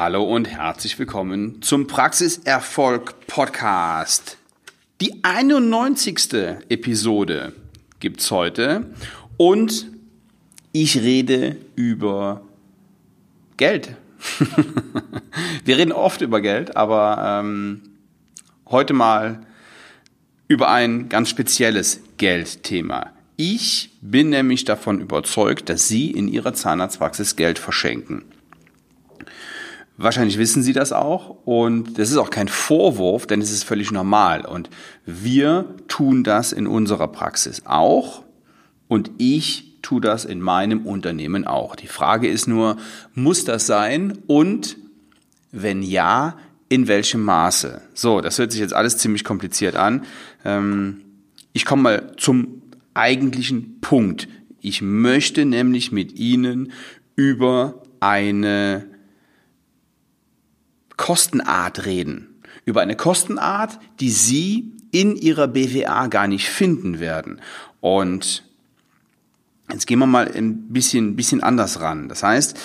Hallo und herzlich willkommen zum Praxiserfolg Podcast. Die 91. Episode gibt's heute und ich rede über Geld. Wir reden oft über Geld, aber ähm, heute mal über ein ganz spezielles Geldthema. Ich bin nämlich davon überzeugt, dass Sie in Ihrer Zahnarztpraxis Geld verschenken. Wahrscheinlich wissen Sie das auch und das ist auch kein Vorwurf, denn es ist völlig normal und wir tun das in unserer Praxis auch und ich tue das in meinem Unternehmen auch. Die Frage ist nur, muss das sein und wenn ja, in welchem Maße? So, das hört sich jetzt alles ziemlich kompliziert an. Ähm, ich komme mal zum eigentlichen Punkt. Ich möchte nämlich mit Ihnen über eine Kostenart reden. Über eine Kostenart, die Sie in Ihrer BWA gar nicht finden werden. Und jetzt gehen wir mal ein bisschen, bisschen anders ran. Das heißt,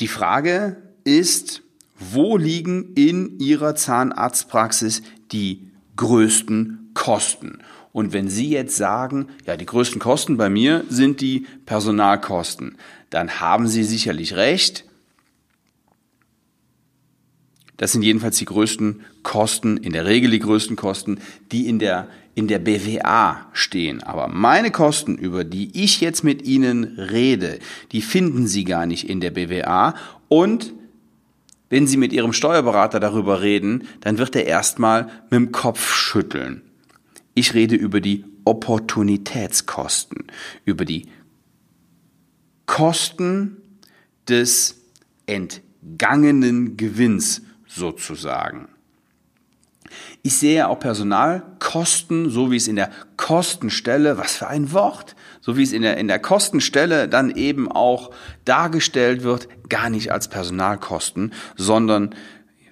die Frage ist, wo liegen in Ihrer Zahnarztpraxis die größten Kosten? Und wenn Sie jetzt sagen, ja, die größten Kosten bei mir sind die Personalkosten, dann haben Sie sicherlich recht. Das sind jedenfalls die größten Kosten, in der Regel die größten Kosten, die in der, in der BWA stehen. Aber meine Kosten, über die ich jetzt mit Ihnen rede, die finden Sie gar nicht in der BWA. Und wenn Sie mit Ihrem Steuerberater darüber reden, dann wird er erstmal mit dem Kopf schütteln. Ich rede über die Opportunitätskosten, über die Kosten des entgangenen Gewinns sozusagen. Ich sehe auch Personalkosten, so wie es in der Kostenstelle, was für ein Wort, so wie es in der, in der Kostenstelle dann eben auch dargestellt wird, gar nicht als Personalkosten, sondern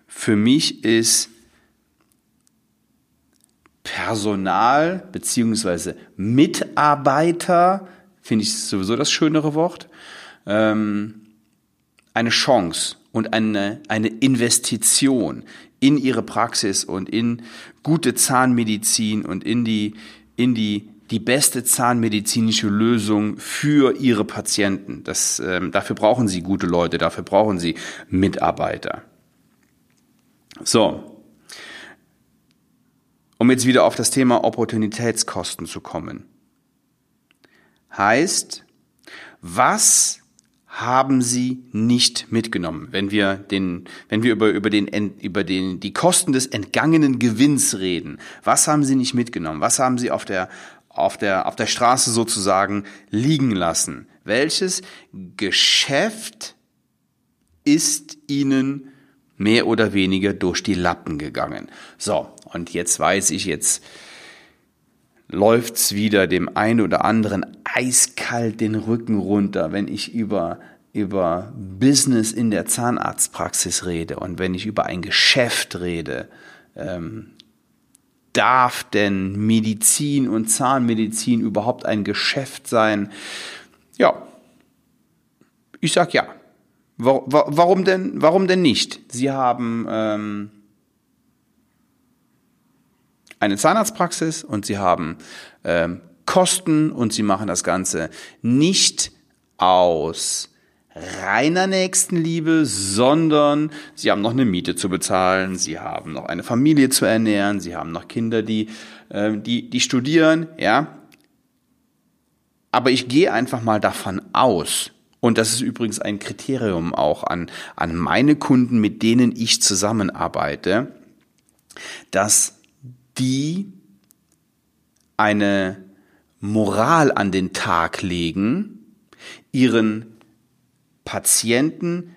für mich ist Personal beziehungsweise Mitarbeiter, finde ich sowieso das schönere Wort, ähm, eine Chance und eine, eine Investition in ihre Praxis und in gute Zahnmedizin und in die, in die, die beste zahnmedizinische Lösung für ihre Patienten. Das, ähm, dafür brauchen sie gute Leute, dafür brauchen sie Mitarbeiter. So. Um jetzt wieder auf das Thema Opportunitätskosten zu kommen. Heißt, was haben sie nicht mitgenommen. Wenn wir den, wenn wir über, über den, über den, die Kosten des entgangenen Gewinns reden, was haben sie nicht mitgenommen? Was haben sie auf der, auf der, auf der Straße sozusagen liegen lassen? Welches Geschäft ist ihnen mehr oder weniger durch die Lappen gegangen? So. Und jetzt weiß ich, jetzt, läuft's wieder dem einen oder anderen eiskalt den Rücken runter, wenn ich über über Business in der Zahnarztpraxis rede und wenn ich über ein Geschäft rede, ähm, darf denn Medizin und Zahnmedizin überhaupt ein Geschäft sein? Ja, ich sag ja. Warum denn? Warum denn nicht? Sie haben ähm, eine Zahnarztpraxis und sie haben ähm, Kosten und sie machen das Ganze nicht aus reiner Nächstenliebe, sondern sie haben noch eine Miete zu bezahlen, sie haben noch eine Familie zu ernähren, sie haben noch Kinder, die, äh, die, die studieren, ja. Aber ich gehe einfach mal davon aus, und das ist übrigens ein Kriterium auch an, an meine Kunden, mit denen ich zusammenarbeite, dass die eine Moral an den Tag legen, ihren Patienten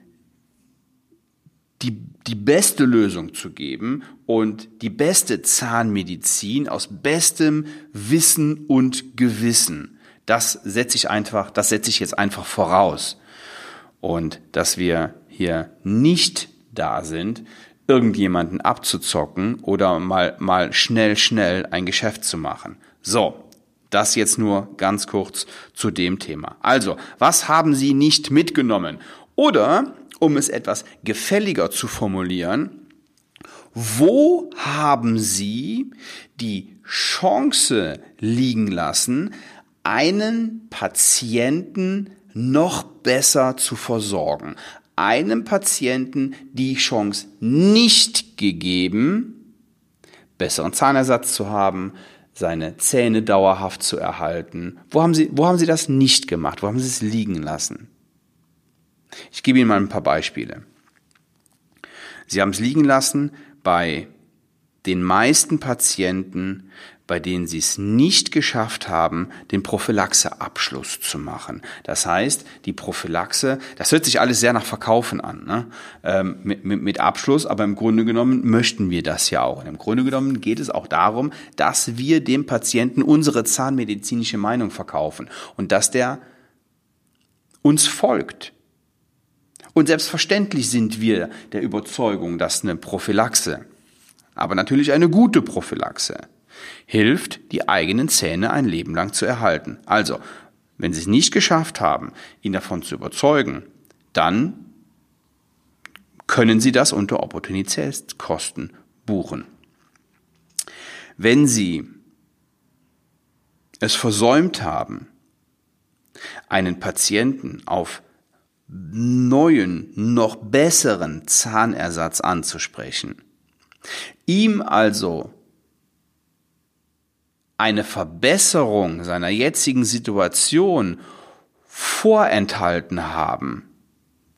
die, die beste Lösung zu geben und die beste Zahnmedizin aus bestem Wissen und Gewissen. Das setze ich einfach, das setze ich jetzt einfach voraus. Und dass wir hier nicht da sind, irgendjemanden abzuzocken oder mal, mal schnell, schnell ein Geschäft zu machen. So. Das jetzt nur ganz kurz zu dem Thema. Also, was haben Sie nicht mitgenommen? Oder, um es etwas gefälliger zu formulieren, wo haben Sie die Chance liegen lassen, einen Patienten noch besser zu versorgen? Einem Patienten die Chance nicht gegeben, besseren Zahnersatz zu haben, seine Zähne dauerhaft zu erhalten. Wo haben Sie, wo haben Sie das nicht gemacht? Wo haben Sie es liegen lassen? Ich gebe Ihnen mal ein paar Beispiele. Sie haben es liegen lassen bei den meisten Patienten, bei denen sie es nicht geschafft haben, den Prophylaxeabschluss zu machen. Das heißt, die Prophylaxe, das hört sich alles sehr nach Verkaufen an, ne? ähm, mit, mit, mit Abschluss, aber im Grunde genommen möchten wir das ja auch. Und im Grunde genommen geht es auch darum, dass wir dem Patienten unsere zahnmedizinische Meinung verkaufen und dass der uns folgt. Und selbstverständlich sind wir der Überzeugung, dass eine Prophylaxe, aber natürlich eine gute Prophylaxe, hilft, die eigenen Zähne ein Leben lang zu erhalten. Also, wenn Sie es nicht geschafft haben, ihn davon zu überzeugen, dann können Sie das unter Opportunitätskosten buchen. Wenn Sie es versäumt haben, einen Patienten auf neuen, noch besseren Zahnersatz anzusprechen, ihm also eine Verbesserung seiner jetzigen Situation vorenthalten haben,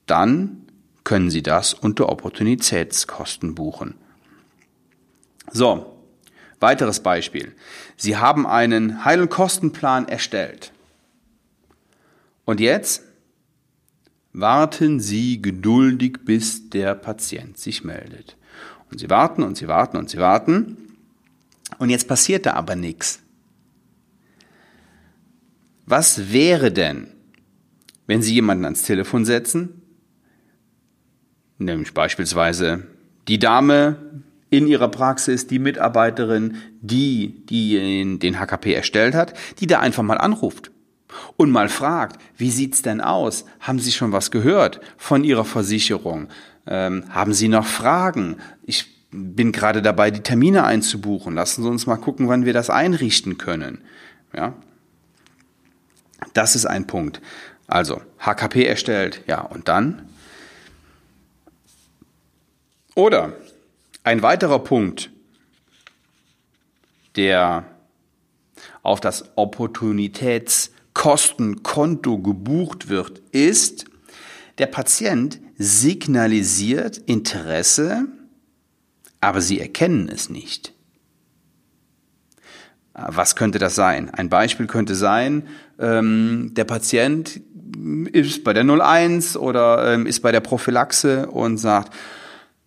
dann können Sie das unter Opportunitätskosten buchen. So, weiteres Beispiel. Sie haben einen Heil- und Kostenplan erstellt. Und jetzt warten Sie geduldig, bis der Patient sich meldet. Und Sie warten und Sie warten und Sie warten. Und jetzt passiert da aber nichts. Was wäre denn, wenn Sie jemanden ans Telefon setzen, nämlich beispielsweise die Dame in ihrer Praxis, die Mitarbeiterin, die, die den HKP erstellt hat, die da einfach mal anruft und mal fragt, wie sieht's denn aus? Haben Sie schon was gehört von Ihrer Versicherung? Ähm, haben Sie noch Fragen? Ich bin gerade dabei, die Termine einzubuchen. Lassen Sie uns mal gucken, wann wir das einrichten können. Ja, das ist ein Punkt. Also HKP erstellt, ja, und dann? Oder ein weiterer Punkt, der auf das Opportunitätskostenkonto gebucht wird, ist, der Patient signalisiert Interesse, aber sie erkennen es nicht. Was könnte das sein? Ein Beispiel könnte sein, ähm, der Patient ist bei der 01 oder ähm, ist bei der Prophylaxe und sagt,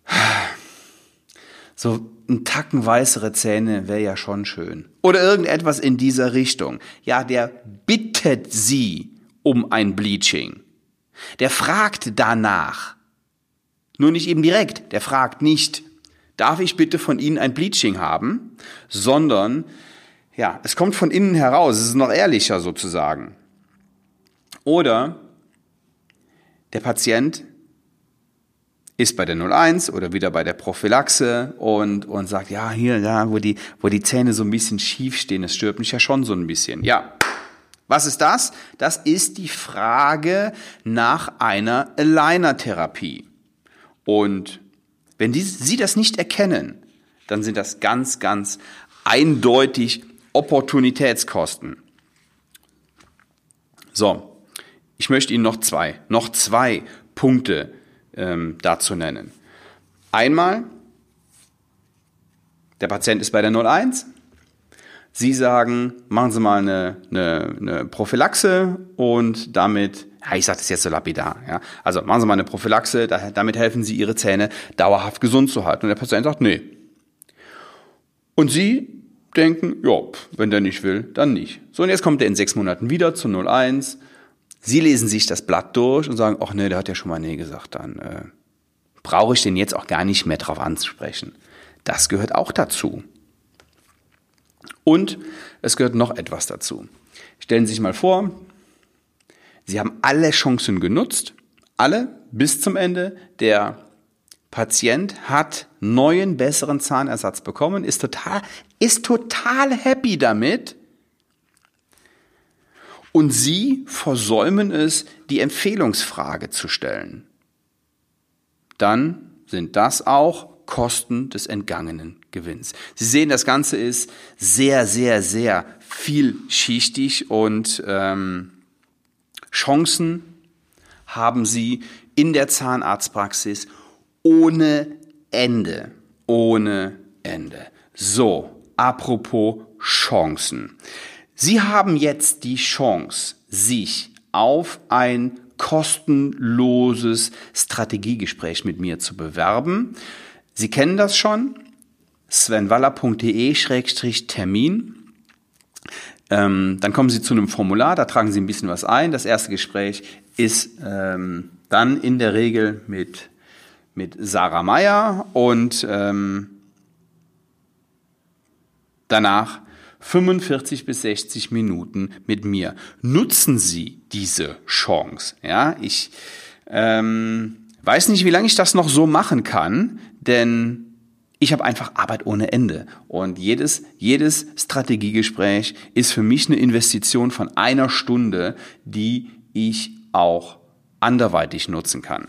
so ein Tacken weißere Zähne wäre ja schon schön. Oder irgendetwas in dieser Richtung. Ja, der bittet sie um ein Bleaching. Der fragt danach. Nur nicht eben direkt. Der fragt nicht, darf ich bitte von Ihnen ein Bleaching haben? Sondern, ja, es kommt von innen heraus. Es ist noch ehrlicher sozusagen. Oder der Patient ist bei der 01 oder wieder bei der Prophylaxe und, und sagt, ja, hier, da, wo die, wo die Zähne so ein bisschen schief stehen, das stört mich ja schon so ein bisschen. Ja. Was ist das? Das ist die Frage nach einer Aligner-Therapie. Und wenn die, Sie das nicht erkennen, dann sind das ganz, ganz eindeutig Opportunitätskosten. So, ich möchte Ihnen noch zwei, noch zwei Punkte ähm, dazu nennen. Einmal, der Patient ist bei der 01. Sie sagen, machen Sie mal eine, eine, eine Prophylaxe und damit, ja, ich sage das jetzt so lapidar, ja, also machen Sie mal eine Prophylaxe, damit helfen Sie Ihre Zähne dauerhaft gesund zu halten. Und der Patient sagt, nee. Und Sie denken, ja, wenn der nicht will, dann nicht. So, und jetzt kommt er in sechs Monaten wieder zu 01 Sie lesen sich das Blatt durch und sagen, ach nee, der hat ja schon mal nee gesagt, dann äh, brauche ich den jetzt auch gar nicht mehr drauf anzusprechen. Das gehört auch dazu. Und es gehört noch etwas dazu. Stellen Sie sich mal vor, Sie haben alle Chancen genutzt, alle bis zum Ende. Der Patient hat neuen, besseren Zahnersatz bekommen, ist total, ist total happy damit. Und Sie versäumen es, die Empfehlungsfrage zu stellen. Dann sind das auch Kosten des entgangenen Gewinns. Sie sehen, das Ganze ist sehr, sehr, sehr vielschichtig und ähm, Chancen haben Sie in der Zahnarztpraxis ohne Ende. Ohne Ende. So, apropos Chancen. Sie haben jetzt die Chance, sich auf ein kostenloses Strategiegespräch mit mir zu bewerben. Sie kennen das schon. svenwaller.de-termin. Ähm, dann kommen Sie zu einem Formular, da tragen Sie ein bisschen was ein. Das erste Gespräch ist ähm, dann in der Regel mit, mit Sarah Meyer und ähm, danach 45 bis 60 Minuten mit mir. Nutzen Sie diese Chance. Ja, ich ähm, weiß nicht, wie lange ich das noch so machen kann, denn ich habe einfach Arbeit ohne Ende. Und jedes, jedes Strategiegespräch ist für mich eine Investition von einer Stunde, die ich auch anderweitig nutzen kann.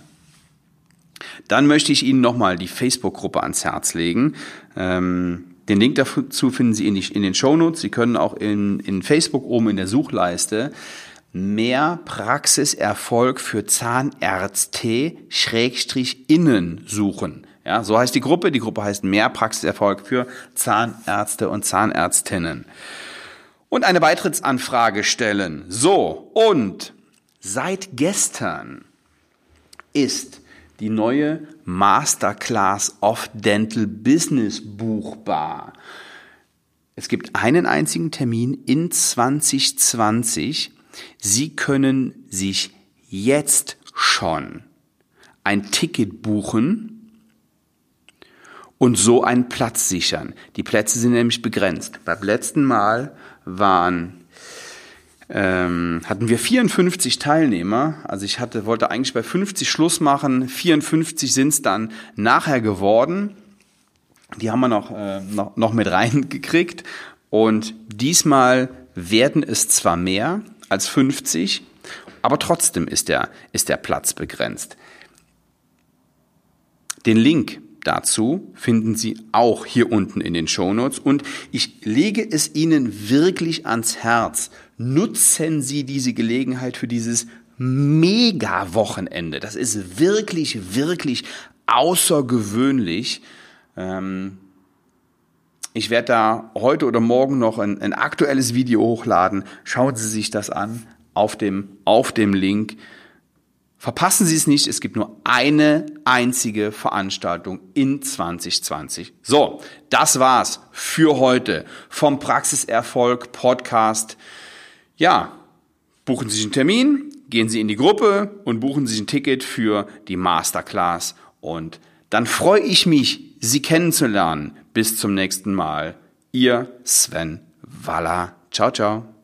Dann möchte ich Ihnen nochmal die Facebook-Gruppe ans Herz legen. Ähm, den Link dazu finden Sie in, die, in den Shownotes. Sie können auch in, in Facebook oben in der Suchleiste mehr Praxiserfolg für Zahnärzte-Innen suchen. Ja, so heißt die Gruppe. Die Gruppe heißt Mehr Praxiserfolg für Zahnärzte und Zahnärztinnen. Und eine Beitrittsanfrage stellen. So, und seit gestern ist die neue Masterclass of Dental Business buchbar. Es gibt einen einzigen Termin in 2020. Sie können sich jetzt schon ein Ticket buchen und so einen Platz sichern. Die Plätze sind nämlich begrenzt. Beim letzten Mal waren ähm, hatten wir 54 Teilnehmer. Also ich hatte, wollte eigentlich bei 50 Schluss machen. 54 sind es dann nachher geworden. Die haben wir noch, äh, noch, noch mit reingekriegt. Und diesmal werden es zwar mehr als 50, aber trotzdem ist der, ist der Platz begrenzt. Den Link dazu finden Sie auch hier unten in den Shownotes und ich lege es Ihnen wirklich ans Herz. Nutzen Sie diese Gelegenheit für dieses Mega-Wochenende. Das ist wirklich, wirklich außergewöhnlich. Ähm, ich werde da heute oder morgen noch ein, ein aktuelles Video hochladen. Schauen Sie sich das an auf dem, auf dem Link. Verpassen Sie es nicht, es gibt nur eine einzige Veranstaltung in 2020. So, das war's für heute vom Praxiserfolg Podcast. Ja, buchen Sie sich einen Termin, gehen Sie in die Gruppe und buchen Sie sich ein Ticket für die Masterclass und dann freue ich mich, Sie kennenzulernen. Bis zum nächsten Mal. Ihr Sven Waller. Ciao, ciao.